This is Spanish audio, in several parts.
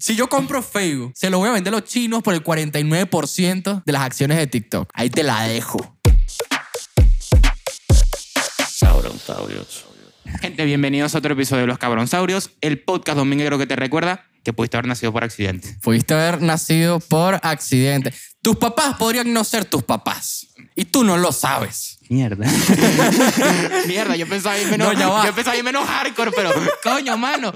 Si yo compro Facebook, se lo voy a vender a los chinos por el 49% de las acciones de TikTok. Ahí te la dejo. Cabronsaurios. Gente, bienvenidos a otro episodio de Los Cabronsaurios, el podcast dominguero que te recuerda que pudiste haber nacido por accidente. Pudiste haber nacido por accidente. Tus papás podrían no ser tus papás. Y tú no lo sabes. Mierda. Mierda, yo pensaba ir menos, No, va. yo pensaba ir menos hardcore, pero coño, mano.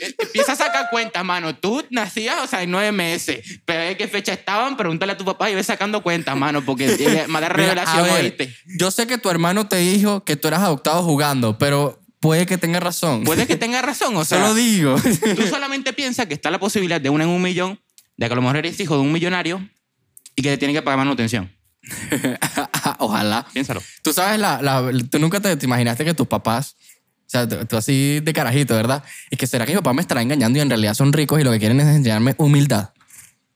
eh, Empieza a sacar cuentas, mano. Tú nacías, o sea, en nueve meses. Pero ¿de qué fecha estaban? Pregúntale a tu papá y ve sacando cuentas, mano, porque me da Mira, revelación a ver, oíste. Yo sé que tu hermano te dijo que tú eras adoptado jugando, pero puede que tenga razón. Puede que tenga razón, o sea. Solo digo. Tú solamente piensas que está la posibilidad de una en un millón, de que a lo mejor eres hijo de un millonario y que te tienen que pagar manutención. Ojalá. Piénsalo. Tú sabes, la, la- tú nunca te, te imaginaste que tus papás, o sea, tú, tú así de carajito, ¿verdad? Y que será que mi papá me estará engañando y en realidad son ricos y lo que quieren es enseñarme humildad.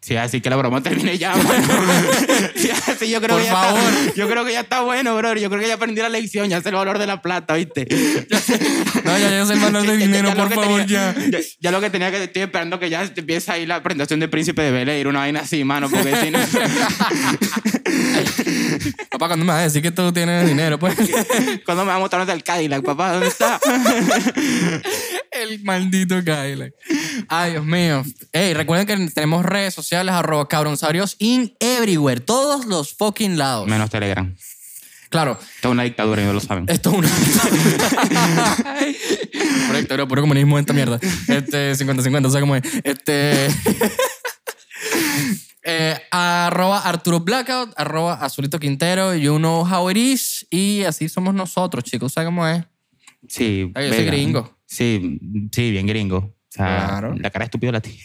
Sí, así que la broma termine ya. Sí, así yo creo Por que ya favor. Está, yo creo que ya está bueno, bro. Yo creo que ya aprendí la lección, ya sé el valor de la plata, ¿viste? No, ya, ya sé el valor de Ya- ya- dinero, ya lo por favor, tenía- ya. ya. ya lo que tenía que estoy esperando que ya empiece ahí la presentación del príncipe de Bel Air, una vaina así, mano, porque si no... Papá, ¿cuándo me vas a decir que tú tienes dinero? Pues ¿Cuándo me va a mostrar el Cadillac, papá? ¿Dónde está? el maldito Cadillac. Ay, Dios mío. Ey, recuerden que tenemos redes sociales, arroba cabronsaurios in everywhere. Todos los fucking lados. Menos Telegram. Claro, Esto es una dictadura no lo saben. Esto es una. Correcto, era puro comunismo en esta mierda. Este, 50-50, ¿sabes cómo es? Este. Eh, arroba Arturo Blackout, arroba Azulito Quintero, you know how it is. Y así somos nosotros, chicos, ¿sabes cómo es? Sí. Ay, yo soy gringo. Sí, sí, bien gringo. O sea, Claro. la cara estúpida la tiene.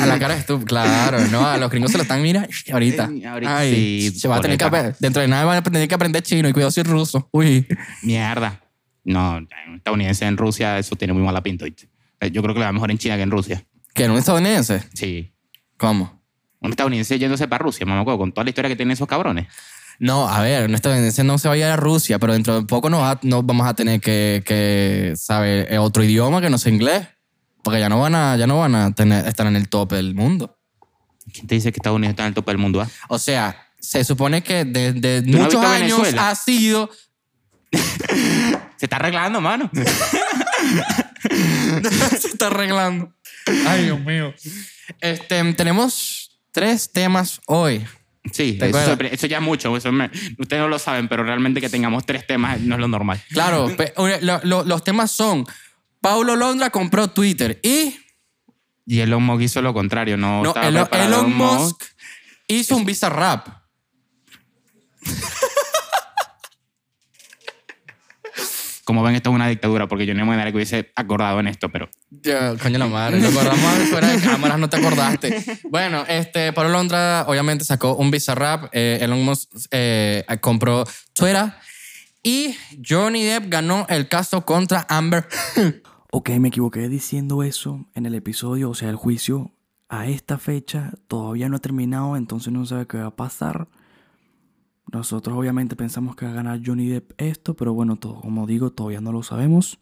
A la cara es tú, claro, ¿no? A los gringos se lo están, mira, ahorita. Eh, ahorita Ay, sí, se va a tener que, dentro de nada van a tener que aprender chino y cuidado si es ruso. Uy. Mierda. No, un estadounidense en Rusia, eso tiene muy mala pinta. ¿oíste? Eh, Yo creo que le va mejor en China que en Rusia. ¿Que no es estadounidense? Sí. ¿Cómo? Un estadounidense yéndose para Rusia, mamá, con toda la historia que tienen esos cabrones. No, a ver, un estadounidense no se va a ir a Rusia, pero dentro de poco nos, va- nos vamos a tener que, que saber otro idioma que no sea inglés. Porque ya no van a, ya no van a tener, estar en el tope del mundo. ¿Quién te dice que Estados Unidos está en el tope del mundo? ah? O sea, se supone que desde muchos años Venezuela? ha sido... Se está arreglando, mano. se está arreglando. Ay, Dios mío. Este, tenemos tres temas hoy. Sí, ¿Te eso, ya es mucho. Eso me- ustedes no lo saben, pero realmente que tengamos tres temas no es lo normal. Claro, pe- lo- lo- los temas son... Paulo Londra compró Twitter y... Y Elon Musk hizo lo contrario. No, Elon, Elon Musk hizo un Visa Rap. Como ven, esto es una dictadura, porque yo no me manera que hubiese acordado en esto, pero Ya, coño la madre, lo acordamos fuera de cámaras, no te acordaste. Bueno, este, Pablo Londra obviamente sacó un Bizarrap, eh, Elon Musk eh, compró Twitter y Johnny Depp ganó el caso contra Amber. Ok, me equivoqué diciendo eso en el episodio, o sea, el juicio a esta fecha todavía no ha terminado, entonces no sabe qué va a pasar. Nosotros obviamente pensamos que va a ganar Johnny Depp esto, pero bueno, todo, como digo, todavía no lo sabemos.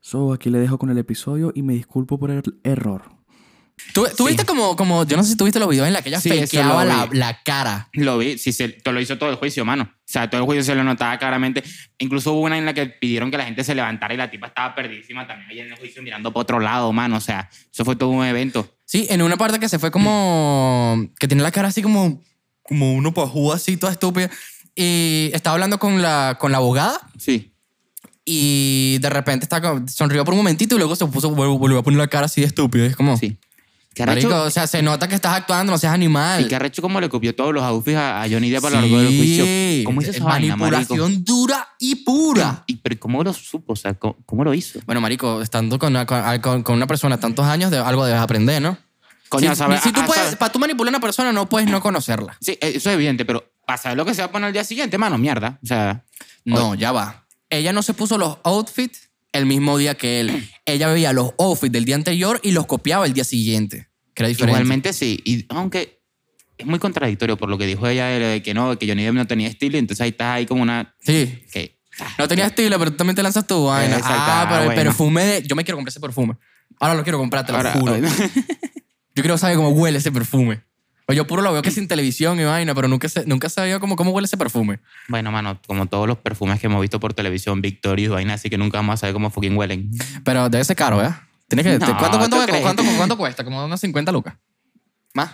So, aquí le dejo con el episodio y me disculpo por el error. ¿Tú, tú viste como, como, yo no sé si tuviste los videos en la que ella Sí, la, la cara? lo vi. Sí, se, te lo hizo todo el juicio, mano. O sea, todo el juicio se lo notaba claramente. Incluso hubo una en la que pidieron que la gente se levantara y la tipa estaba perdidísima también ahí en el juicio mirando para otro lado, mano. O sea, eso fue todo un evento. Sí, en una parte que se fue como. que tiene la cara así como. Como uno pajú así, toda estúpida. Y estaba hablando con la, con la abogada. Sí. Y de repente está, como- sonrió por un momentito y luego se puso, vol- volvió a poner la cara así de estúpido. Es como. Sí. ¿Qué Marico, arrecho, o sea, se nota que estás actuando, no seas animal. y qué arrecho como le copió todos los outfits a, a Johnny Depp a lo largo del juicio. ¿Cómo hizo esa vaina, marico? Manipulación dura y pura. ¿Y, pero cómo lo supo? O sea, ¿cómo, cómo lo hizo? Bueno, marico, estando con, una- con, con- con una persona tantos años, de, algo debes aprender, ¿no? Coño, si, si tú a- a- puedes, para tú manipular a una persona, no puedes no conocerla. Sí, eh, eso es evidente, pero para saber lo que se va a poner al día siguiente, mano, mierda. O sea, No, ya va. Ella no se puso los outfits el mismo día que él. Ella veía los outfits del día anterior y los copiaba el día siguiente. Que era diferente. igualmente sí. Y aunque es muy contradictorio por lo que dijo ella de, que no, que Johnny Depp no tenía estilo, entonces ahí estás ahí como una... Sí. Que, No tenía estilo, pero tú también te lanzas tu vaina. Exacto, Ah, ah, pero el bueno. perfume de... Yo me quiero comprar ese perfume. Ahora lo quiero comprar, te lo Ahora- juro. Yo quiero saber cómo huele ese perfume. O yo puro lo veo que es en televisión y vaina, pero nunca, sé, nunca sabido cómo, cómo huele ese perfume. Bueno, mano, como todos los perfumes que hemos visto por televisión, Victorious, vaina, así que nunca vamos a saber cómo fucking huelen. Pero debe ser caro, ¿verdad? Tienes que, No, ¿cuánto, cuánto, ¿tú crees? cuánto- cuánto cuesta? Como unos 50 lucas. ¿Más?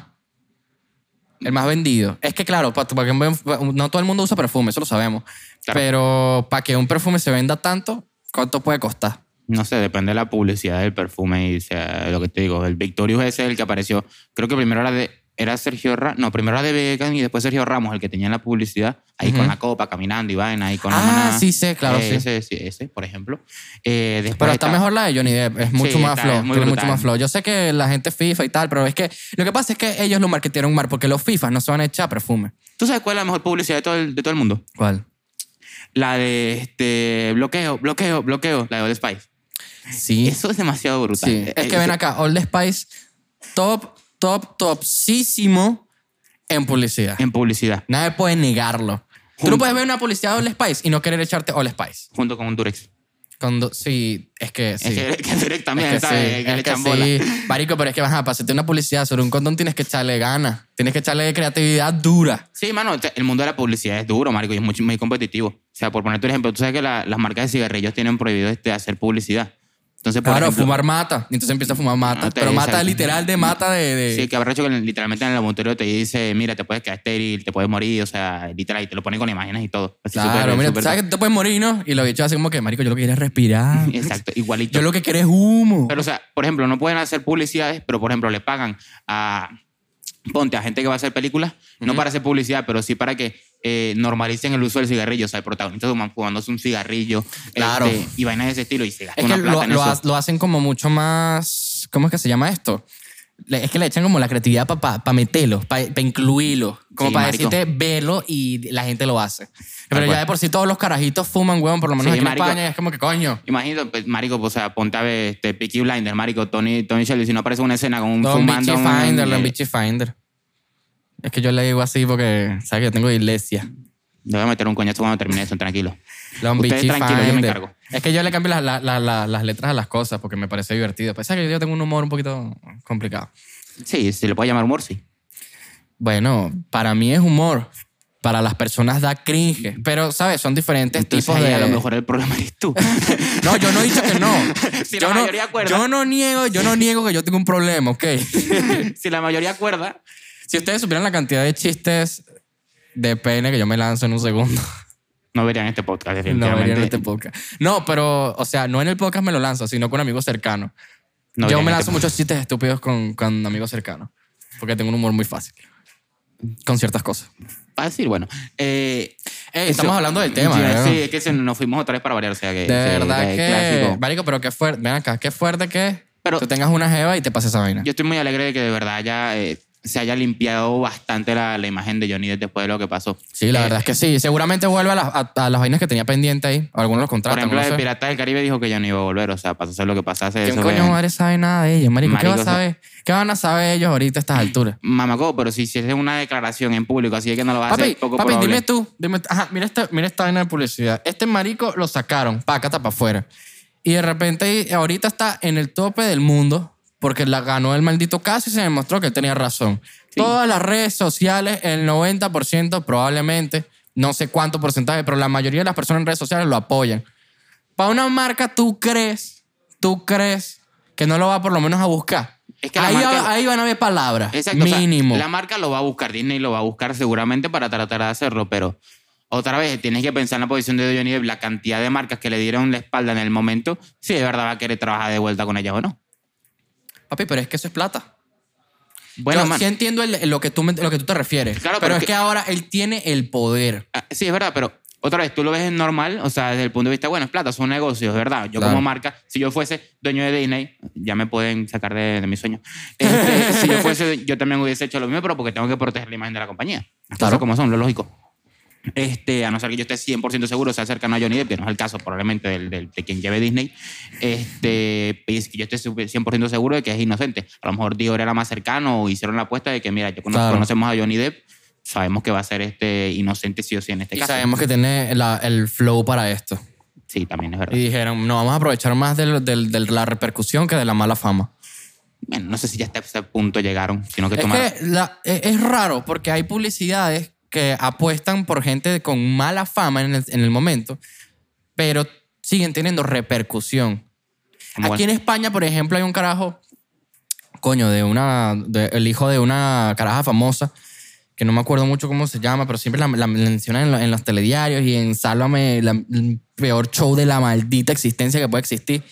El más vendido. Es que claro, pa- para que un- no todo el mundo usa perfume, eso lo sabemos. Claro. Pero para que un perfume se venda tanto, ¿cuánto puede costar? No sé, depende de la publicidad del perfume y sea lo que te digo. El Victorious ese es el que apareció. Creo que primero era de era Sergio Ramos. No, primero era de Vegan y después Sergio Ramos, el que tenía la publicidad, ahí con la copa, caminando y vaina, ahí con la Ah, maná. sí sé, claro, sí. Ese, ese, por ejemplo. Eh, después Pero está está- mejor la de Johnny Depp, es mucho Sí, más flow, tiene mucho más flow. Yo sé que la gente FIFA y tal, pero es que lo que pasa es que ellos lo marketearon mal porque los FIFAs no se van a echar perfume. ¿Tú sabes cuál es la mejor publicidad de todo el, de todo el mundo? ¿Cuál? La de este, bloqueo, bloqueo, bloqueo, la de Old Spice. Sí. Eso es demasiado brutal. Sí, Eh, es que eh, ven acá, Old Spice, top, top, topsísimo en publicidad. En publicidad, Nadie puede negarlo. Tú no puedes ver una publicidad de Old Spice y no querer echarte Old Spice. junto con un Durex. Cuando, sí, es que sí. Es que, que Durex también, Es que ¿sabes? sí, que le es que bola. sí. Marico, pero es que vas a pasarte una publicidad sobre un condón, tienes que echarle ganas. Tienes que echarle creatividad dura. Sí, mano, el mundo de la publicidad es duro, marico, y es muy, muy competitivo. O sea, por ponerte un ejemplo, tú sabes que la- las marcas de cigarrillos tienen prohibido este, hacer publicidad. Entonces, por Claro, ejemplo, fumar mata. Entonces empieza a fumar mata. Te- pero mata exacto. literal de mata de... de- Sí, que habrá hecho que literalmente en el laboratorio te dice, mira, te puedes quedar estéril, te puedes morir, o sea, literal, y te lo ponen con imágenes y todo. Así Claro, súper- mira, súper- sabes que tú te puedes morir, ¿no? Y lo bichos así como que, marico, yo lo que quiero es respirar. Exacto, igualito. Yo lo que quiero es humo. Pero, o sea, por ejemplo, no pueden hacer publicidades, pero, por ejemplo, le pagan a, ponte, a gente que va a hacer películas, no para hacer publicidad, pero sí para que eh, normalicen el uso del cigarrillo. O sea, el protagonista fumándose un cigarrillo Claro. este, y vainas de ese estilo y se gasta Es una que plata lo, en lo eso. ha- lo hacen como mucho más. ¿Cómo es que se llama esto? Es que le echan como la creatividad para meterlo, para incluirlo. Como Sí, para decirte, velo y la gente lo hace. Pero ya de por sí todos los carajitos fuman, huevón, por lo menos Sí, aquí marico. en España. es como que, coño. Imagínate, pues, marico, pues, o sea, ponte a ver este, Peaky Blinders, marico, Tony, Tony Shelby, si no aparece una escena con un Don fumando... Bichi un- Finder, Don eh, Bichi Finder. Es que yo le digo así porque, ¿sabes que yo tengo iglesia? Le voy a meter un coñazo cuando termine eso, tranquilo. Ustedes Bichi tranquilos, yo me encargo. Es que yo le cambio las, la- la- la- las letras a las cosas porque me parece divertido. Pues sabes que yo tengo un humor un poquito complicado. Sí, se le puede llamar humor, sí. Bueno, para mí es humor. Para las personas da cringe. Pero, ¿sabes? Son diferentes Entonces, tipos ahí de... a lo mejor el problema eres tú. No, yo no he dicho que no. Si yo la no, mayoría acuerda. Yo no niego, yo no niego que yo tengo un problema, ¿ok? si la mayoría acuerda, si ustedes supieran la cantidad de chistes de pene que yo me lanzo en un segundo, no verían este podcast, no definitivamente. verían este podcast. No, pero, o sea, no en el podcast me lo lanzo, sino con amigos cercanos. No yo me este lanzo muchos chistes estúpidos con, con amigos cercanos. Porque tengo un humor muy fácil. Con ciertas cosas. Fácil, bueno. Eh, Ey, estamos eso- hablando del tema, Sí, ¿verdad? Sí, es que nos fuimos otra vez para variar, o sea que... De verdad que que. Marico, pero qué fuerte. Ven acá, qué fuerte que Pero- tú tengas una jeva y te pase esa vaina. Yo estoy muy alegre de que de verdad ya eh, se haya limpiado bastante la, la imagen de Johnny Depp después de lo que pasó. sí, la Eh, verdad es que sí. Seguramente vuelve a, las- a- a las vainas que tenía pendiente ahí. Algunos los Por contratan. ejemplo, no el sé. Pirata del Caribe dijo que ya no iba a volver, o sea, pasó a hacer lo que pasase. ¿Quién coño madre sabe nada de ellos, marico? ¿Qué, Marico, va a saber? ¿Qué van a saber ellos ahorita a estas alturas? Mamaco, pero si hicieses una declaración en público, así es que no lo vas a Papi, hacer, poco papi probable. dime tú. Dime, ajá, mira esta, mira esta vaina de publicidad. Este marico lo sacaron, pácata para afuera. Y de repente ahorita está en el tope del mundo porque la ganó el maldito caso y se demostró que él tenía razón. Todas las redes sociales, el 90% probablemente, no sé cuánto porcentaje, pero la mayoría de las personas en redes sociales lo apoyan. Para una marca, ¿tú crees, tú crees que no lo va por lo menos a buscar? Es que ahí, marca- ahí van a ver palabras. Exacto, o sea, mínimo. la marca lo va a buscar, Disney lo va a buscar seguramente para tratar de hacerlo, pero otra vez tienes que pensar en la posición de Johnny Depp, la cantidad de marcas que le dieron la espalda en el momento, si de verdad va a querer trabajar de vuelta con ellas o no. Papi, pero es que eso es plata. Bueno, Yo man, sí entiendo el- lo, que tú, lo que tú te refieres. Claro, pero pero es que- que ahora él tiene el poder. ah, sí, es verdad, pero otra vez tú lo ves normal, o sea, desde el punto de vista, bueno, es plata, son negocios, es verdad. Yo Claro. como marca, si yo fuese dueño de Disney, ya me pueden sacar de, de mi sueño. Este, si yo fuese, yo también hubiese hecho lo mismo, pero porque tengo que proteger la imagen de la compañía. Las Claro. cosas como son, lo lógico. Este, a no ser que yo esté 100% seguro, sea cercano a Johnny Depp, que no es el caso probablemente del, del- de quien lleve Disney, este, yo esté 100% seguro de que es inocente. A lo mejor Dior era más cercano o hicieron la apuesta de que, mira, yo Claro. conocemos a Johnny Depp, sabemos que va a ser este inocente sí o sí en este Y caso. sabemos que tiene la- el flow para esto. Sí, también es verdad. Y dijeron, no, vamos a aprovechar más de, del- de la repercusión que de la mala fama. Bueno, no sé si ya hasta ese punto llegaron, sino que Es tomaron... que la- e- es raro porque hay publicidades que apuestan por gente con mala fama en el, en el momento, pero siguen teniendo repercusión. Aquí en España, por ejemplo, hay un carajo, coño, de una, de- el hijo de una caraja famosa, que no me acuerdo mucho cómo se llama, pero siempre la, la mencionan en, lo- en los telediarios y en Sálvame, la- el peor show de la maldita existencia que puede existir.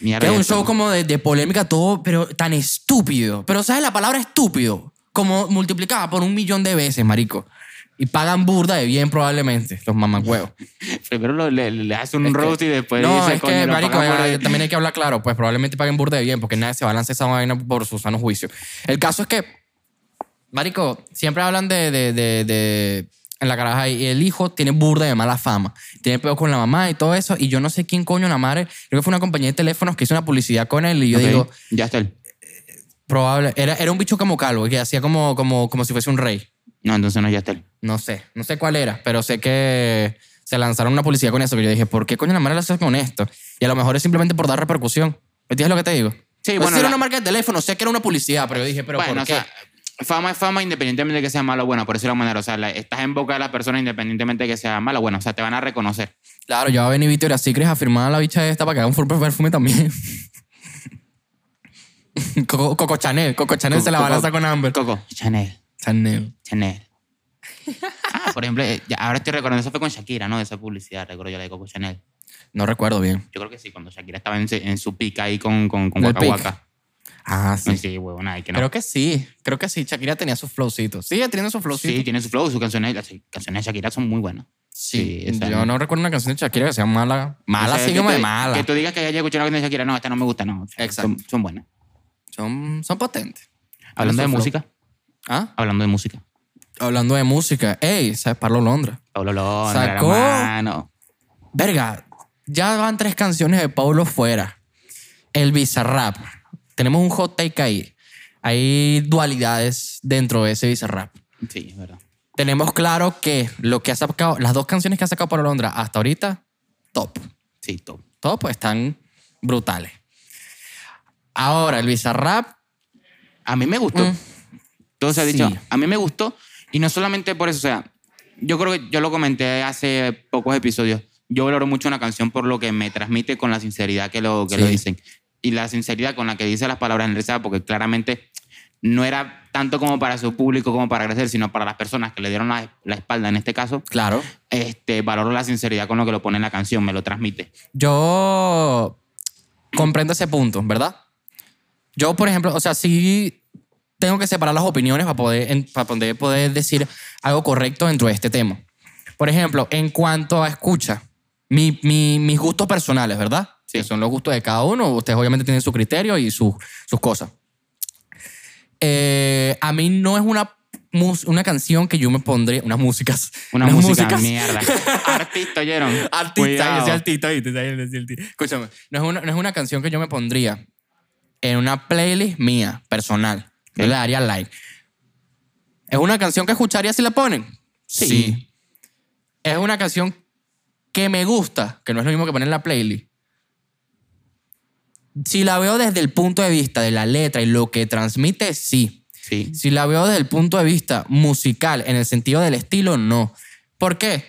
Mierda, Que es un show como de, de polémica, todo, pero tan estúpido. Pero ¿sabes la palabra estúpido? Como multiplicada por un millón de veces, marico. Y pagan burda de bien probablemente, los mamagüeos. Primero lo- le, le hace un roast y después no, dice, es que, marico, eh, también hay que hablar claro. Pues probablemente paguen burda de bien porque nadie se lanzar esa vaina por su sano juicio. El caso es que, marico, siempre hablan de, de, de, de- en la caraja y el hijo tiene burda de mala fama. Tiene peor con la mamá y todo eso. Y yo no sé quién coño la madre. Creo que fue una compañía de teléfonos que hizo una publicidad con él y yo Ok, digo, Ya está él. Probable. Era, era un bicho como calvo que hacía como, como, como si fuese un rey. No, entonces no es Yastel. No sé, no sé cuál era, pero sé que se lanzaron una publicidad con eso que yo dije, ¿por qué coño la madre la hace con esto? Y a lo mejor es simplemente por dar repercusión. ¿Me entiendes lo que te digo? Sí, No bueno, si era la- una marca de teléfono, sé que era una publicidad, pero yo dije, ¿pero bueno, por o qué? sea, fama es fama independientemente de que sea malo o bueno, por eso la manera. O sea, estás en boca de las personas independientemente de que sea malo o bueno. O sea, te van a reconocer. Claro, yo va a venir Victoria's Secret a firmar a la bicha esta para que haga un full perfume también. Coco, Coco Chanel, Coco Chanel se la va a Coco- lanzar con Amber. Coco, Chanel, Chanel. Chanel. Ah, por ejemplo, eh, ya, ahora estoy recordando, eso fue con Shakira, ¿no? Esa publicidad, recuerdo yo la de Coco Chanel. No recuerdo bien. Yo creo que sí, cuando Shakira estaba en, su pica ahí con, con, con Waka. Waka. Ah, sí. Sí, huevona, y que no. Creo que sí, creo que sí. Shakira tenía sus flowcitos. Sigue teniendo sus flowcitos. Sí, tiene su flow, sus canciones, las canciones de Shakira son muy buenas. Sí, Sí, yo no recuerdo una canción de Shakira que sea mala. Mala, O sea, sí que como de tú- mala. Que tú digas que haya escuchado una canción de Shakira, no, esta no me gusta, no. Exacto. Son, son buenas. Son, son potentes. Hablando de flow. música, ¿Ah? hablando de música. Hablando de música. Ey, ¿sabes? Pablo Londra. Pablo Londra, Sacó- hermano. Verga, ya van tres canciones de Pablo fuera. El Bizarrap. Tenemos un hot take ahí. Hay dualidades dentro de ese Bizarrap. Sí, es verdad. Tenemos claro que lo que ha sacado, las dos canciones que ha sacado Pablo Londra hasta ahorita, top. Sí, top. Top, pues están brutales. Ahora, el Bizarrap, A mí me gustó. Mm. Todo se ha Sí. dicho. A mí me gustó. Y no solamente por eso, o sea, yo creo que yo lo comenté hace pocos episodios. Yo valoro mucho una canción por lo que me transmite con la sinceridad que lo, que Sí. lo dicen. Y la sinceridad con la que dice las palabras en risa, porque claramente no era tanto como para su público como para agradecer, sino para las personas que le dieron la, la espalda en este caso. claro. Este, valoro la sinceridad con lo que lo pone en la canción, me lo transmite. Yo comprendo ese punto, ¿verdad? Yo, por ejemplo, o sea, sí tengo que separar las opiniones para poder, para poder, poder decir algo correcto dentro de este tema. Por ejemplo, en cuanto a escucha, mi- mi- mis gustos personales, ¿verdad? Sí. Que son los gustos de cada uno. Ustedes obviamente tienen su criterio y su- sus cosas. Eh, a mí no es una, una canción que yo me pondría, unas músicas. Una unas música músicas- mierda. Artista, ¿oyeron? Artista, Cuidado. yo soy artista, ¿viste? Yo soy artista. Escúchame, no es, una, no es una canción que yo me pondría en una playlist mía, personal. Yo le daría like. ¿Es una canción que escucharía si la ponen? Sí. ¿Es una canción que me gusta? Que no es lo mismo que poner en la playlist. Si la veo desde el punto de vista de la letra y lo que transmite, sí. Sí. Si la veo desde el punto de vista musical, en el sentido del estilo, no. ¿Por qué?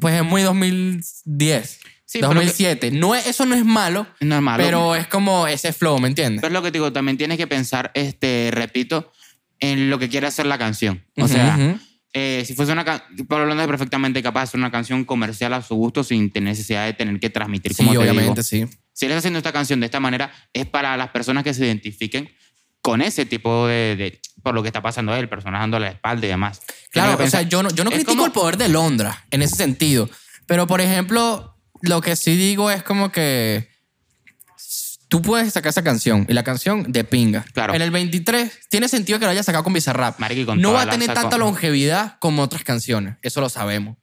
Pues es muy 2010, Sí, pero 2007. No es, eso no es malo, No es malo. pero es como ese flow, ¿me entiendes? Pero es lo que te digo, también tienes que pensar, este, repito, en lo que quiere hacer la canción. O sea, eh, si fuese una canción, Pablo Londra es perfectamente capaz de hacer una canción comercial a su gusto sin tener necesidad de tener que transmitir Sí, como te obviamente, digo. sí. Si él está haciendo esta canción de esta manera, es para las personas que se identifiquen con ese tipo de, de- por lo que está pasando él, personas dando la espalda y demás. Claro, que o sea, yo no, yo no critico como- el poder de Londra en ese sentido. Pero, por ejemplo, lo que sí digo es como que tú puedes sacar esa canción y la canción de pinga. Claro. En el 23 tiene sentido que lo hayas sacado con Bizarrap. Marico, y con no va a tener tanta longevidad como otras canciones. Eso lo sabemos.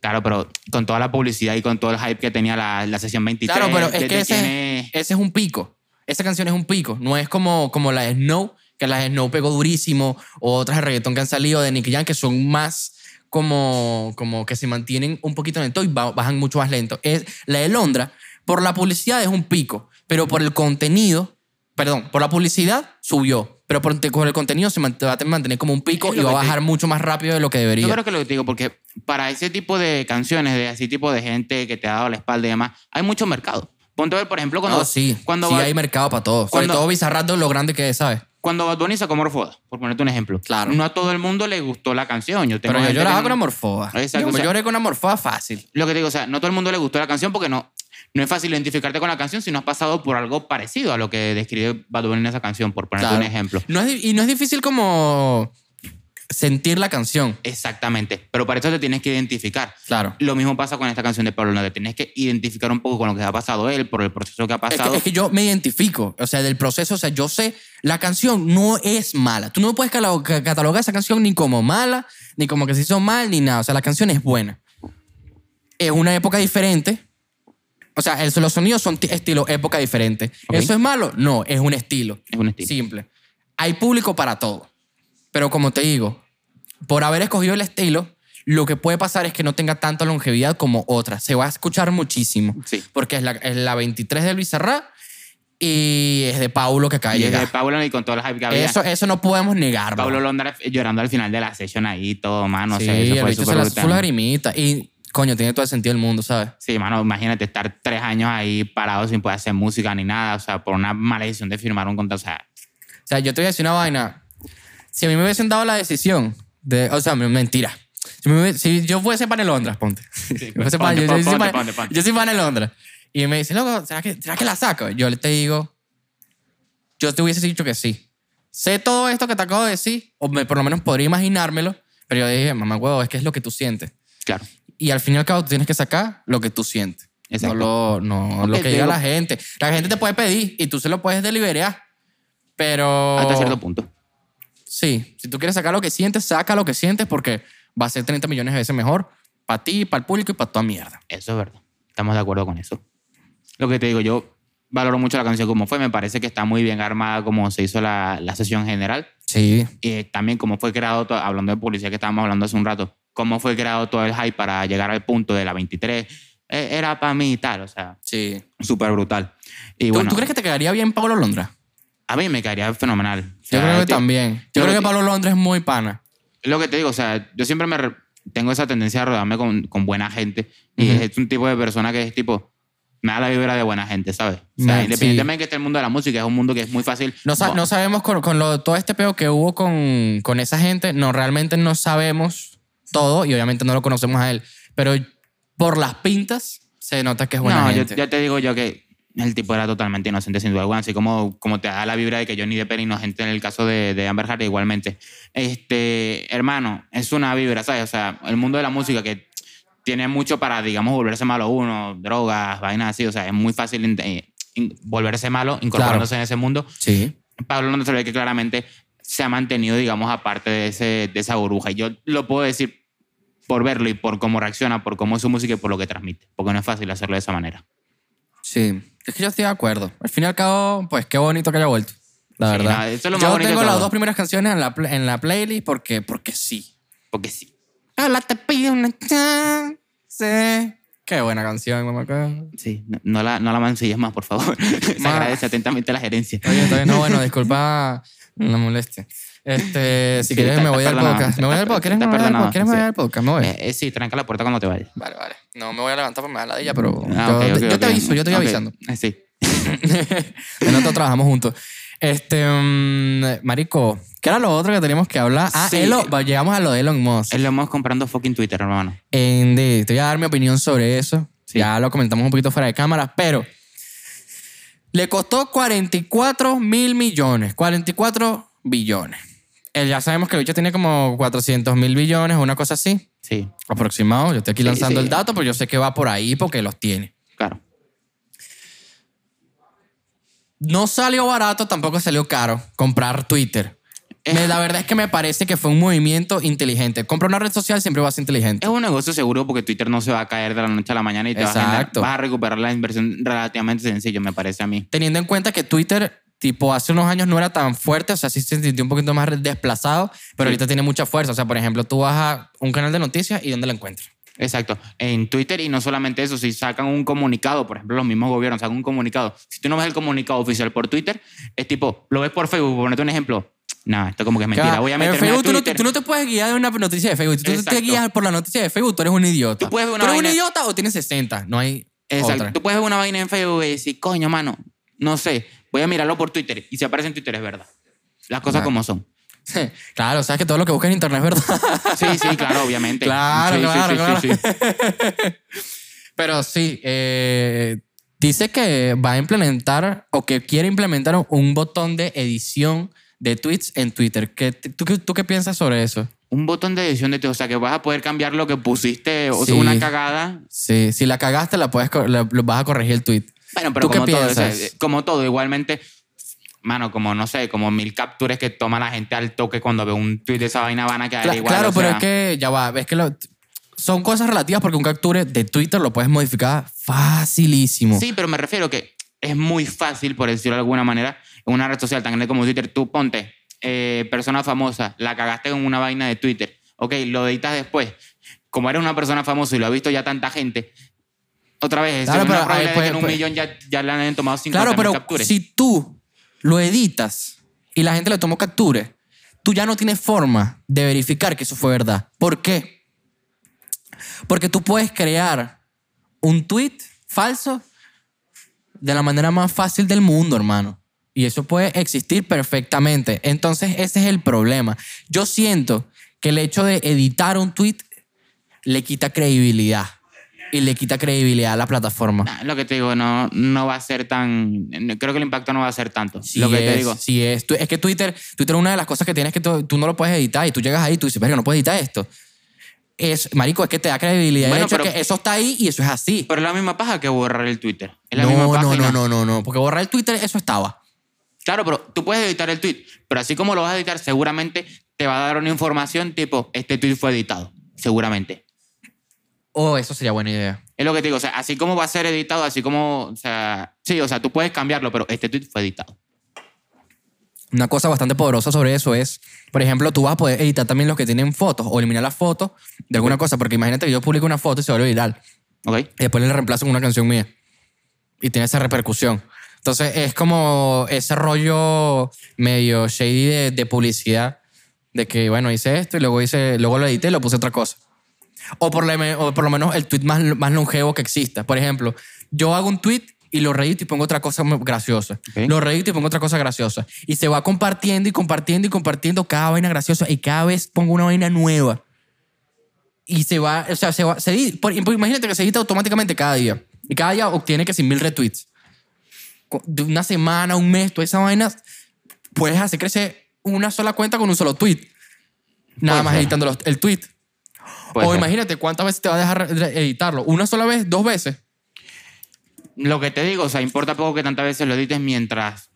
Claro, pero con toda la publicidad y con todo el hype que tenía la, la sesión 23. Claro, pero es que ese, tiene- ese es un pico. Esa canción es un pico. No es como, como la de Snow, que la de Snow pegó durísimo, o otras de reggaetón que han salido de Nicky Jam, que son más como, como que se mantienen un poquito lento y ba- bajan mucho más lento. Es, la de Londra, por la publicidad es un pico, pero por el contenido, perdón, por la publicidad subió, pero por, por el contenido se va a mantener como un pico y va a que te- bajar mucho más rápido de lo que debería. Yo creo que lo que te digo, porque para ese tipo de canciones, de así tipo de gente que te ha dado la espalda y demás, hay mucho mercado. Ponte a ver, por ejemplo, cuando, No, sí, cuando, sí Bad- hay mercado para todo. Sobre cuando- todo Bizarrap, lo grande que es, ¿sabes? Cuando Bad Bunny sacó Morfoda, por ponerte un ejemplo. Claro. No a todo el mundo le gustó la canción. Yo tengo Pero yo lloraba con no- Amorfoa. Exacto, Yo o sea- lloré con Amorfoa fácil. Lo que te digo, o sea, no todo el mundo le gustó la canción porque no, no es fácil identificarte con la canción si no has pasado por algo parecido a lo que describe Bad Bunny en esa canción, por ponerte Claro. un ejemplo. No es, y no es difícil como sentir la canción. Exactamente. Pero para eso te tienes que identificar. Claro. Lo mismo pasa con esta canción de Pablo Londra. Te tienes que identificar un poco con lo que ha pasado él, por el proceso que ha Es pasado. que, es que yo me identifico, o sea, del proceso, o sea, yo sé, la canción no es mala. Tú no puedes catalogar esa canción ni como mala, ni como que se hizo mal, ni nada. O sea, la canción es buena. Es una época diferente. O sea, el- los sonidos son ti- estilo época diferente. ¿Eso es malo? No, es un estilo. Es un estilo. Simple. Hay público para todo. Pero como te digo, por haber escogido el estilo, lo que puede pasar es que no tenga tanta longevidad como otras. Se va a escuchar muchísimo. Sí. Porque es la, es la 23 del Bizarrap y es de Paulo que acaba de Y es de llegar. Pablo y con el hype que había. Eso, eso no podemos negarlo. Pablo Londra llorando al final de la session ahí y todo, mano. sí, o sea, eso el fue bicho se súper la brutal. su lagrimita. Y, coño, tiene todo el sentido del mundo, ¿sabes? Sí, mano, imagínate estar tres años ahí parado sin poder hacer música ni nada, o sea, por una mala decisión de firmar un contrato, o sea, O sea, yo te voy a decir una vaina. Si a mí me hubiesen dado la decisión de... O sea, mentira. Si, me si yo fuese para Londra, ponte. Yo fuese para- ponte, yo- yo ponte, soy ponte, para- ponte, ponte. Yo soy para Londra. Y me dice, loco, ¿será que, ¿será que la saco? Yo le te digo, yo te hubiese dicho que sí. Sé todo esto que te acabo de decir, o me- por lo menos podría imaginármelo, pero yo dije, mamá huevo, es que es lo que tú sientes. claro. Y al fin y al cabo tú tienes que sacar lo que tú sientes. Exacto. No lo, no Ok, lo que diga la gente. La gente te puede pedir y tú se lo puedes deliberar. Pero... Hasta cierto punto. Sí, si tú quieres sacar lo que sientes, saca lo que sientes porque va a ser 30 millones de veces mejor para ti, para el público y para toda mierda. Eso es verdad. Estamos de acuerdo con eso. Lo que te digo, yo valoro mucho la canción como fue, me parece que está muy bien armada como se hizo la, la sesión general. Sí. Y también cómo fue creado, todo- hablando de publicidad que estábamos hablando hace un rato, cómo fue creado todo el hype para llegar al punto de la 23. Eh, Era para mí y tal, o sea, Sí. súper brutal. Y ¿Tú, bueno, tú crees que te quedaría bien Pablo Londra? A mí me caería fenomenal. O Yo sea, creo que tío, también. Yo yo creo que Pablo Londra es muy pana. lo que te digo, o sea, yo siempre me tengo esa tendencia a rodearme con, con buena gente. Y Ujú. es un tipo de persona que es tipo, me da la vibra de buena gente, ¿sabes? O sea, Me- independientemente de que esté el mundo de la música, es un mundo que es muy fácil. No, sa- no sabemos con, con lo, todo este peo que hubo con, con esa gente, no, realmente no sabemos todo y obviamente no lo conocemos a él. Pero por las pintas se nota que es buena No, yo, gente. ya te digo yo que el tipo era totalmente inocente sin duda alguna, así como, como te da la vibra de que Johnny Depp era inocente en el caso de, de Amber Heard igualmente. Este, hermano, es una vibra, ¿sabes? O sea, el mundo de la música que tiene mucho para, digamos, volverse malo uno, drogas, vainas así, o sea, es muy fácil in- eh, in- volverse malo incorporándose en ese mundo. Sí. Pablo Londra se ve que claramente se ha mantenido, digamos, aparte de, ese, de esa burbuja. Y yo lo puedo decir por verlo y por cómo reacciona, por cómo es su música y por lo que transmite. Porque no es fácil hacerlo de esa manera. Sí. Es que yo estoy de acuerdo. Al fin y al cabo, pues qué bonito que haya vuelto. La Sí, verdad. no, eso es lo más yo tengo las dos primeras canciones en la, en la playlist porque, porque sí. Porque sí. Hola, te pido una chance. Qué buena canción, mamá. Oye, Sí, no, no la, no la mancilles más, por favor. Se Ma- agradece atentamente la gerencia. todavía no, bueno, disculpa la molestia. Este, si Sí, quieres me voy perdonado, podcast. Me voy del podcast. ¿Quieres me voy perdonado, podcast? ¿Quieres me voy del podcast? Me voy. Eh, eh, sí, tranca la puerta cuando te vayas. Vale, vale. No me voy a levantar porque me da la de ella, pero Ah, yo, ok, ok, te- yo te aviso, yo te voy avisando. Eh, Sí. Nosotros trabajamos juntos. Este, mm, marico, ¿qué era lo otro que teníamos que hablar? Ah, Sí. Elon- llegamos a lo de Elon Musk. Lo hemos comprando fucking Twitter, hermano. En de, te voy a dar mi opinión sobre eso. Sí. Ya lo comentamos un poquito fuera de cámara, pero le costó 44 mil millones, 44 billones. Él ya sabemos que el bicho tiene como 400 mil billones, una cosa así, Sí, aproximado. Yo estoy aquí Sí, lanzando sí. el dato, pero yo sé que va por ahí porque los tiene. claro. No salió barato, tampoco salió caro comprar Twitter. La verdad es que me parece que fue un movimiento inteligente. Compra una red social siempre va a ser inteligente. Es un negocio seguro porque Twitter no se va a caer de la noche a la mañana y te vas a, vas a recuperar la inversión relativamente sencillo, me parece a mí. Teniendo en cuenta que Twitter, tipo, hace unos años no era tan fuerte, o sea, sí se sintió un poquito más desplazado, pero Sí. ahorita tiene mucha fuerza. O sea, por ejemplo, tú vas a un canal de noticias y ¿dónde la encuentras? Exacto. En Twitter y no solamente eso, si sacan un comunicado, por ejemplo, los mismos gobiernos sacan un comunicado. Si tú no ves el comunicado oficial por Twitter, es tipo, lo ves por Facebook, por ponerte un ejemplo. No, esto como que es mentira. Claro, Voy a en meterme a Facebook tú no, tú te puedes guiar de una noticia de Facebook. Si tú te Exacto. guías por la noticia de Facebook, tú eres un idiota. Tú puedes ver una eres un vaina- idiota o tienes 60. No hay Exacto. otra. Tú puedes ver una vaina en Facebook y decir, coño, mano, no sé, voy a mirarlo por Twitter. Y si aparece en Twitter es verdad. Las cosas Claro. como son. claro, sabes que todo lo que buscas en internet es verdad. Sí, sí, claro, obviamente. Claro, Sí, claro, sí, claro. sí. Pero sí, eh, dice que va a implementar o que quiere implementar un botón de edición de tweets en Twitter. ¿Qué, tú, qué- ¿Tú qué piensas sobre eso? Un botón de edición de Twitter, o sea, que vas a poder cambiar lo que pusiste, o Sí. una cagada. Sí, si la cagaste, la puedes, la- lo vas a corregir el tweet. Bueno, pero ¿Tú qué como todo, piensas? o sea, como todo, igualmente, mano, como no sé, como mil capturas que toma la gente al toque cuando ve un tweet de esa vaina van a quedar Cla- igual. claro, o pero sea, es que ya va, es que lo- son cosas relativas porque un capture de Twitter lo puedes modificar facilísimo. Sí, pero me refiero que es muy fácil, por decirlo de alguna manera, en una red social tan grande como Twitter, tú ponte eh, persona famosa, la cagaste con una vaina de Twitter, ok, lo editas después. Como eres una persona famosa y lo ha visto ya tanta gente, otra vez, Claro, es una pero, pues, en un pues- millón ya, ya le han tomado 50 Claro, pero si tú lo editas y la gente le tomó capture, tú ya no tienes forma de verificar que eso fue verdad. ¿Por qué? Porque tú puedes crear un tweet falso de la manera más fácil del mundo, hermano. Y eso puede existir perfectamente. Entonces, ese es el problema. Yo siento que el hecho de editar un tweet le quita credibilidad. Y le quita credibilidad a la plataforma. Nah, lo que te digo, no, no va a ser tan. Creo que el impacto no va a ser tanto. Sí lo que te es, digo. Sí es. Es que Twitter, Twitter una de las cosas que tienes que tú, tú no lo puedes editar y tú llegas ahí y tú dices, verga, no puedes editar esto. Es, marico, es que te da credibilidad Bueno, hecho pero- que eso está ahí y eso es así. Pero es la misma paja que borrar el Twitter. Es la No, misma no, no, no, no, no. Porque borrar el Twitter, eso estaba. Claro, pero tú puedes editar el tweet, pero así como lo vas a editar, seguramente te va a dar una información tipo, este tweet fue editado, seguramente. Oh, eso sería buena idea. Es lo que te digo, o sea, así como va a ser editado, así como, o sea, sí, o sea, tú puedes cambiarlo, pero este tweet fue editado. Una cosa bastante poderosa sobre eso es, por ejemplo, tú vas a poder editar también los que tienen fotos o eliminar las fotos de alguna cosa. Porque imagínate que yo publico una foto y se vuelve viral. ¿Ok? y después le reemplazo con una canción mía. Y tiene esa repercusión. Entonces es como ese rollo medio shady de, de publicidad. De que, bueno, hice esto y luego, hice, luego lo edité y lo puse otra cosa. O por, lo me- o por lo menos el tweet más, más longevo que exista. Por ejemplo, yo hago un tweet y lo reedito y pongo otra cosa graciosa. Lo reedito y pongo otra cosa graciosa. Y se va compartiendo y compartiendo y compartiendo cada vaina graciosa y cada vez pongo una vaina nueva. Y se va, o sea, se va, se por- imagínate que se edita automáticamente cada día. Y cada día obtiene que sin mil retweets. De una semana, un mes, toda esa vaina, puedes hacer crecer una sola cuenta con un solo tweet. Nada Puede más ser. editando los- el tweet. Puede o ser. imagínate cuántas veces te va a dejar re- editarlo. ¿Una sola vez? ¿Dos veces? Lo que te digo, o sea, importa poco que tantas veces lo edites mientras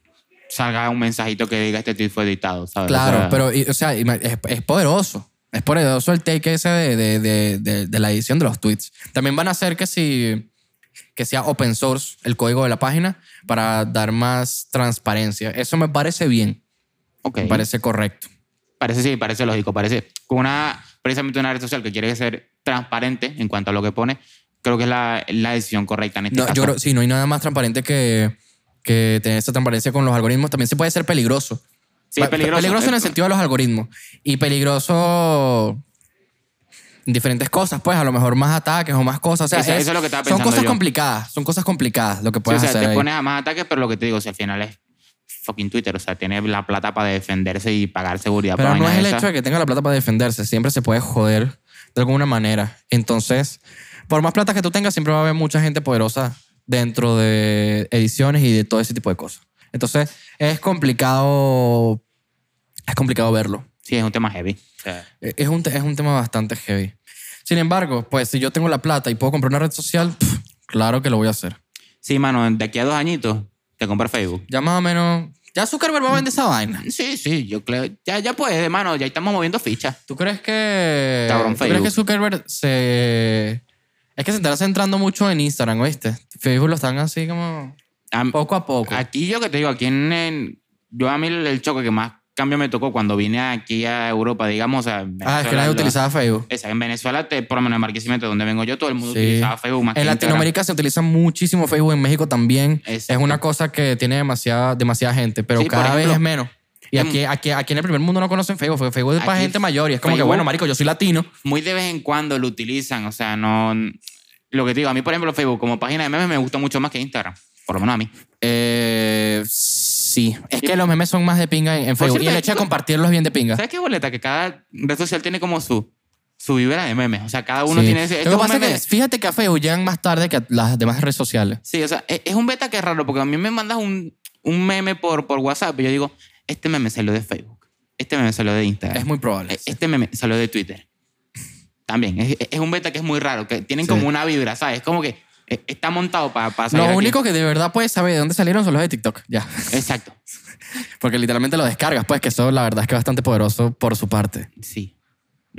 salga un mensajito que diga este tweet fue editado, ¿sabes? Claro, O sea, pero, y- o sea, ima- es, es poderoso. Es poderoso el take ese de, de, de, de- de la edición de los tweets. También van a hacer que si que sea open source el código de la página para dar más transparencia. Eso me parece bien, ok. me parece correcto. Parece, sí, parece lógico. Parece con una, precisamente una red social que quiere ser transparente en cuanto a lo que pone, creo que es la, la decisión correcta en este No, caso. yo creo, sí, no hay nada más transparente que, que tener esa transparencia con los algoritmos. También se puede ser peligroso. Sí, peligroso. Peligroso en el sentido de los algoritmos. Y peligroso diferentes cosas, pues a lo mejor más ataques o más cosas. O sea, Eso- eso es lo que estaba Son pensando cosas yo. complicadas, son cosas complicadas lo que Sí, puedes o sea, hacer. te ahí. pones a más ataques, pero lo que te digo, si al final es fucking Twitter, o sea, tiene la plata para defenderse y pagar seguridad Pero para no es el de esas. hecho de que tenga la plata para defenderse, siempre se puede joder de alguna manera. Entonces, por más plata que tú tengas, siempre va a haber mucha gente poderosa dentro de ediciones y de todo ese tipo de cosas. Entonces, es complicado, es complicado verlo. Sí, es un tema heavy. Sea, Eh, Es un, es un tema bastante heavy. Sin embargo, pues si yo tengo la plata y puedo comprar una red social, pff, claro que lo voy a hacer. sí, mano, de aquí a dos años te compras Facebook. Ya más o menos, Ya Zuckerberg va a vender esa vaina. Sí, sí, yo creo. Ya, ya puede, mano, ya estamos moviendo fichas. ¿Tú crees que. Cabrón, ¿tú crees Facebook. que Zuckerberg se. Es que se está centrando mucho en Instagram, ¿oíste? Facebook lo están así como. Am- Poco a poco. Aquí yo que te digo, aquí en, en- yo a mí el choque que más cambio me tocó cuando vine aquí a Europa, digamos, a ah, es que nadie utilizaba Facebook. Esa, en Venezuela, te, por lo menos en Marquisimeto, donde vengo yo, todo el mundo Sí. utilizaba Facebook más En Instagram. Latinoamérica se utiliza muchísimo Facebook, en México también. Exacto. Es una cosa que tiene demasiada, demasiada gente, pero Sí, cada vez es menos. Y aquí, aquí, aquí en el primer mundo no conocen Facebook, porque Facebook es para gente mayor y es como que, bueno, marico, yo soy latino. Muy de vez en cuando lo utilizan, o sea, no... Lo que te digo, a mí, por ejemplo, Facebook como página de memes me gusta mucho más que Instagram, por lo menos a mí. Eh, sí. Es que los memes son más de pinga en, en Facebook. cierto, y el hecho de compartirlos bien de pinga. ¿Sabes qué boleta? Que cada red social tiene como su, su vibra de memes. O sea, cada uno Sí. tiene ese... Lo que pasa es que fíjate que a Facebook llegan más tarde que a las demás redes sociales. Sí, o sea, es, es un beta que es raro porque a mí me mandas un, un meme por, por WhatsApp y yo digo, este meme salió de Facebook, este meme salió de Instagram, Es muy probable. e- este meme salió de Twitter. También, es, es un beta que es muy raro, que tienen Sí. como una vibra, ¿sabes? Es como que está montado para salir Lo aquí. único que de verdad puedes saber de dónde salieron son los de TikTok. Ya. Exacto, Porque literalmente lo descargas, pues, que eso la verdad es que es bastante poderoso por su parte. sí.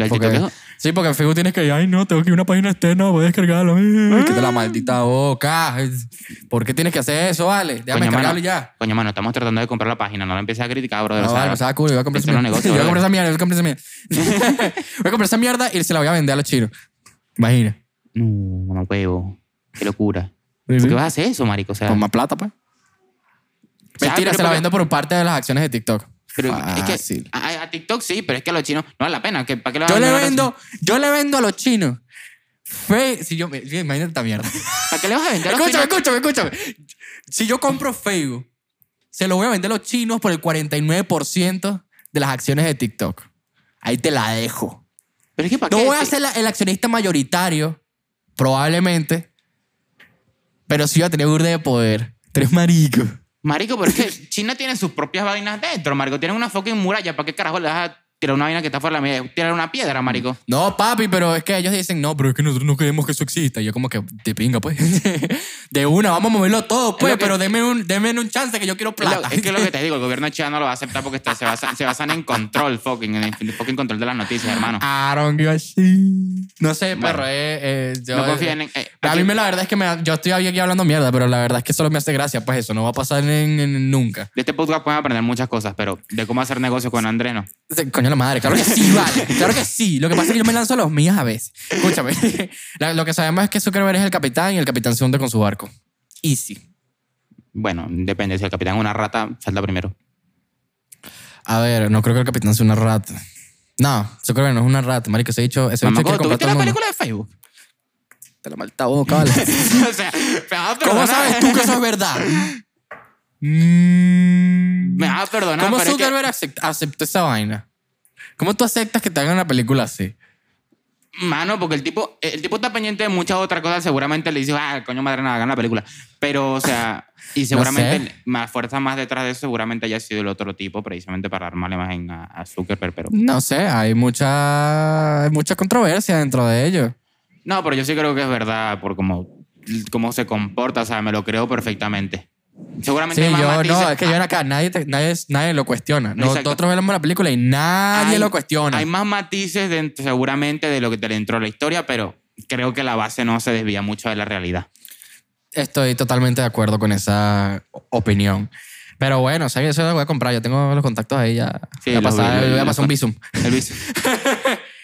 Porque- TikTok sí, porque en Facebook tienes que, ay, no, tengo que ir a una página externa, voy a descargarlo. Ay, Que te la maldita boca. ¿Por qué tienes que hacer eso, vale? Déjame Coño, mano, ya. Coño, mano, estamos tratando de comprar la página, no la empieces a criticar, brother. No, vale, me estaba cool, voy a comprar esa no mierda. Yo voy a comprar esa mierda, voy a comprar esa mierda. voy a comprar esa mierda y se la voy a vender a los chinos. Imagina. No, no huevo. Qué locura. Sí, ¿Por sí. qué vas a hacer eso, marico? O sea, Con más plata, pues. ¿sabes? Mentira, Pero se la vendo por parte de las acciones de TikTok. Pero es que a, a TikTok sí, pero es que a los chinos no vale la pena. ¿Para qué le vas Yo a le vendo, yo le vendo a los chinos. Fe, si yo, imagínate esta mierda. ¿Para qué le vas a vender a los Escúchame, chinos? escúchame, escúchame. Si yo compro Facebook, se lo voy a vender a los chinos por el 49% de las acciones de TikTok. Ahí te la dejo. Pero es que ¿para No qué? voy a ser la- el accionista mayoritario, probablemente, pero sí voy a tener burde de poder. Tres marico. Marico, pero es que China tiene sus propias vainas dentro, marico. Tienen una fucking muralla. ¿Para qué carajo le vas a tirar una vaina que está fuera de la media? Tirar una piedra, marico. No, papi, pero es que ellos dicen, no, pero es que nosotros no queremos que eso exista. Y yo como que, de pinga, pues. de una, vamos a moverlo todo, pues, que- pero denme un, denme un chance que yo quiero Es lo- plata. Es que lo que te digo, el gobierno de China no lo va a aceptar porque está- se, basan, se basan en control, fucking, en el fucking control de las noticias, hermano. I don't give a shit. No sé, Bueno. perro, eh, eh, yo- no confíen en... eh, a mí me, la verdad es que me, yo estoy aquí hablando mierda, pero la verdad es que solo me hace gracia, pues eso no va a pasar en, en- nunca. De este podcast pueden aprender muchas cosas, pero de cómo hacer negocio con Andrés, no. Sí, Coño la madre, claro que sí, vale. Claro que sí. Lo que pasa es que yo me lanzo a los míos a veces. Escúchame. La- lo que sabemos es que Zuckerberg es el capitán y el capitán se hunde con su barco. Easy. Bueno, depende. Si el capitán es una rata, salta primero. A ver, no creo que el capitán sea una rata. No, Zuckerberg no es una rata, marico. Ese dicho, ese Mamá, bicho quiere ¿tú viste la película de Facebook? Te la malta boca, vale. o sea, ¿Cómo sabes tú que eso es verdad? Mm. Me vas a perdonar, ¿Cómo es que- Zuckerberg acept- aceptó esa vaina? ¿Cómo tú aceptas que te hagan una película así? Mano, porque el tipo, el tipo está pendiente de muchas otras cosas. Seguramente le dice, ah, coño madre, nada, hagan la película. Pero, o sea, y seguramente más fuerza más detrás de eso, seguramente haya sido el otro tipo, precisamente para armarle más en a, a Zuckerberg. Pero No sé, hay mucha, hay mucha controversia dentro de ello. no, pero yo sí creo que es verdad por cómo, cómo se comporta. O sea, me lo creo perfectamente. Seguramente Sí, yo no, es que yo ven acá, nadie, te- nadie, nadie lo cuestiona. Exacto. Nosotros vemos la película y nadie Hay- lo cuestiona. Hay más matices dentro, seguramente de lo que te le entró la historia, pero creo que la base no se desvía mucho de la realidad. Estoy totalmente de acuerdo con esa opinión. Pero bueno, ¿sabes? Eso lo voy a comprar. Yo tengo los contactos ahí ya. Sí, voy, a pasar, vi- voy a pasar un visum. El Visum.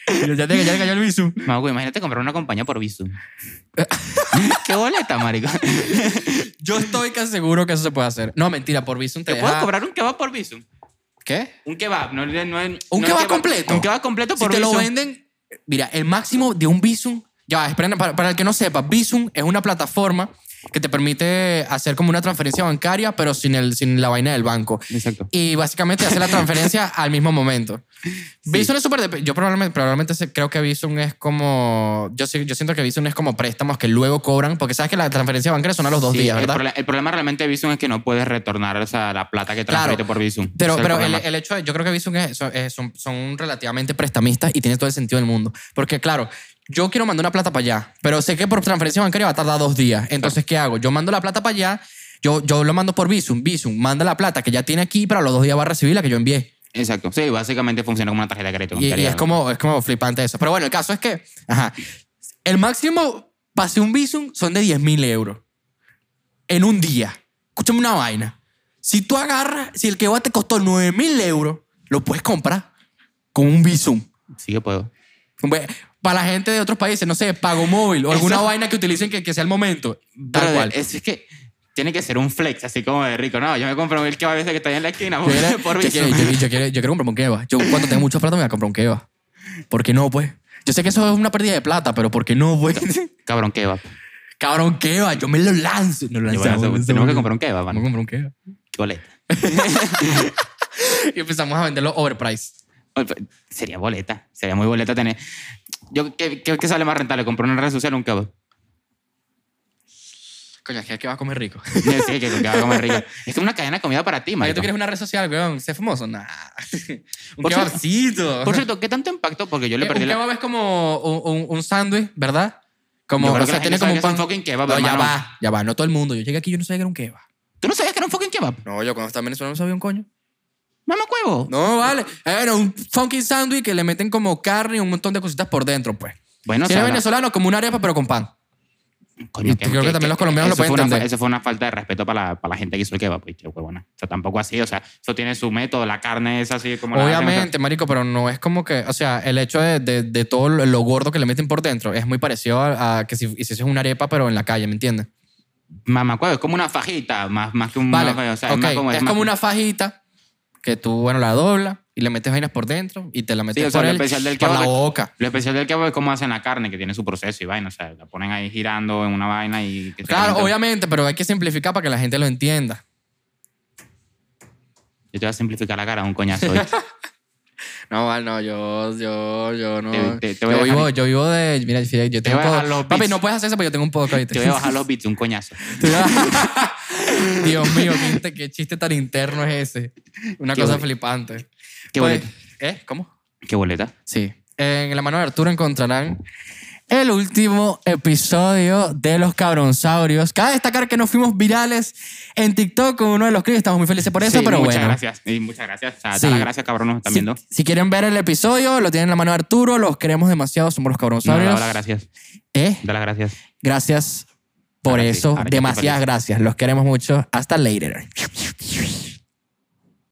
ya te ya te cayó el visum. No, güey, imagínate comprar una compañía por Visum. ¿Qué boleta, marico? Yo estoy casi seguro que eso se puede hacer. No, mentira, por visum te, ¿Te puedes deja- cobrar un kebab por Visum? ¿Qué? Un kebab, no, no, no es- ¿Un no kebab completo? Un kebab completo Si por te lo venden, mira, el máximo de un Visum, ya esperen, para, para el que no sepa, Visum es una plataforma que te permite hacer como una transferencia bancaria, pero sin, el, sin la vaina del banco. Exacto. Y básicamente hace la transferencia al mismo momento. Visum es súper... Yo probablemente, probablemente creo que Visum es como... Yo, sí- yo siento que Visum es como préstamos que luego cobran, porque sabes que la transferencia bancaria son a los dos Sí, días, el, ¿verdad? prole- el problema realmente de Visum es que no puedes retornar o sea, la plata que Claro. transferiste por Visum. Pero, pero el, el hecho de, yo creo que Visum es, son, es- son, son relativamente prestamistas y tiene todo el sentido del mundo. Porque, claro, yo quiero mandar una plata para allá, pero sé que por transferencia bancaria va a tardar dos días. Entonces, ¿qué hago? Yo mando la plata para allá, Yo, yo lo mando por Visum. Visum manda la plata que ya tiene aquí, pero a los dos días va a recibir la que yo envié. Exacto. Sí, básicamente funciona como una tarjeta de crédito. Y, es, como, es como flipante eso. Pero bueno, el caso es que ajá, el máximo pase un Visum son de 10 mil euros en un día. Escúchame una vaina. Si tú agarras, si el kebab te costó 9 mil euros, lo puedes comprar con un Visum. Sí que puedo. Para la gente de otros países, no sé, pago móvil o alguna Eso- vaina que utilicen que, que sea el momento. Tal Pero cual. Es, es que tiene que ser un flex, así como de rico. No, yo me compro el kebab ese que está ahí en la esquina Yo quiero, por yo, Bizum. quiero, yo, yo quiero, yo quiero comprarme un kebab. Yo cuando tengo mucha plata me voy a comprar un kebab. ¿Por qué no, pues? Yo sé que eso es una pérdida de plata, pero ¿por qué no, pues? Cabrón kebab. Cabrón, kebab, yo me lo lanzo. Nos Yo, lanzamos, bueno, nos tenemos que comprar un kebab, Vamos a mano. comprar un kebab. Qué boleta. Y empezamos a venderlo overprice. Oye, pues, Sería boleta. Sería muy boleta tener. Yo, ¿qué, qué, qué sale más rentable? ¿Comprar una red social o un kebab? Coño, es que el kebab come rico. Sí, que con kebab comer rico. Es que una cadena de comida para ti, ¿Para qué marico. tú quieres una red social, weón? ¿Ser famoso? Nah. un Por cierto- kebabcito. Por cierto, ¿qué tanto impacto? Porque yo le Eh, perdí un la... kebab es como un, un, un sándwich, ¿verdad? Como, o que sea, tiene como un que pan. fucking kebab, no, ya va, ya va. No todo el mundo. Yo llegué aquí y yo no sabía que era un kebab. ¿Tú no sabías que era un fucking kebab? No, yo cuando estaba en Venezuela no sabía un coño. Mamá huevo. No, vale. Era un funky sándwich que le meten como carne y un montón de cositas por dentro, pues. Bueno, si eres venezolano, como una arepa, pero con pan. Coño, Y creo que también los colombianos lo eso pueden fue una entender. Eso fue una falta de respeto para la, para la gente que hizo el kebab, pues, che, huevona. O sea, tampoco así, o sea, eso tiene su método, la carne es así como la hacen, o sea, Obviamente, marico, pero no es como que, o sea, el hecho de, de, de todo lo, lo gordo que le meten por dentro es muy parecido a, a que si hicieses una arepa, pero en la calle, ¿me entiendes? Mamá huevo, es como una fajita, más, más que un... Vale, o sea, ok, es, más como, es más- como una fajita que tú, bueno, la doblas y le metes vainas por dentro y te la metes Sí, o sea, por, lo el, especial del por la boca. Lo especial del kebab es cómo hacen la carne, que tiene su proceso y vaina. O sea, la ponen ahí girando en una vaina y... Que Claro, obviamente, pero hay que simplificar para que la gente lo entienda. Yo te voy a simplificar la cara un coñazo. No, no, yo, yo, yo no. Te- te- te yo, vivo, yo vivo de. Mira, yo tengo voy a podcast. los Papi, beats. no puedes hacer eso porque yo tengo un podcast. ¿viste? te voy a bajar los beats un coñazo. Dios mío, qué, qué chiste tan interno es ese. Una Qué cosa flipante. Qué Pues, bonito. ¿Eh? ¿Cómo? Qué boleta. Sí. En la mano de Arturo encontrarán el último episodio de Los Cabronsaurios. Cabe destacar que nos fuimos virales en TikTok con uno de los clips. Estamos muy felices por eso, Sí, pero muchas bueno. gracias. Y muchas gracias. O sea, Sí. da las gracias, cabrón, nos están Si, viendo. si quieren ver el episodio, lo tienen en la mano de Arturo. Los queremos demasiado. Somos los No, Cabronsaurios. las gracias. ¿Eh? Da las gracias. Gracias por eso, sí, demasiadas gracias. Los queremos mucho. Hasta later.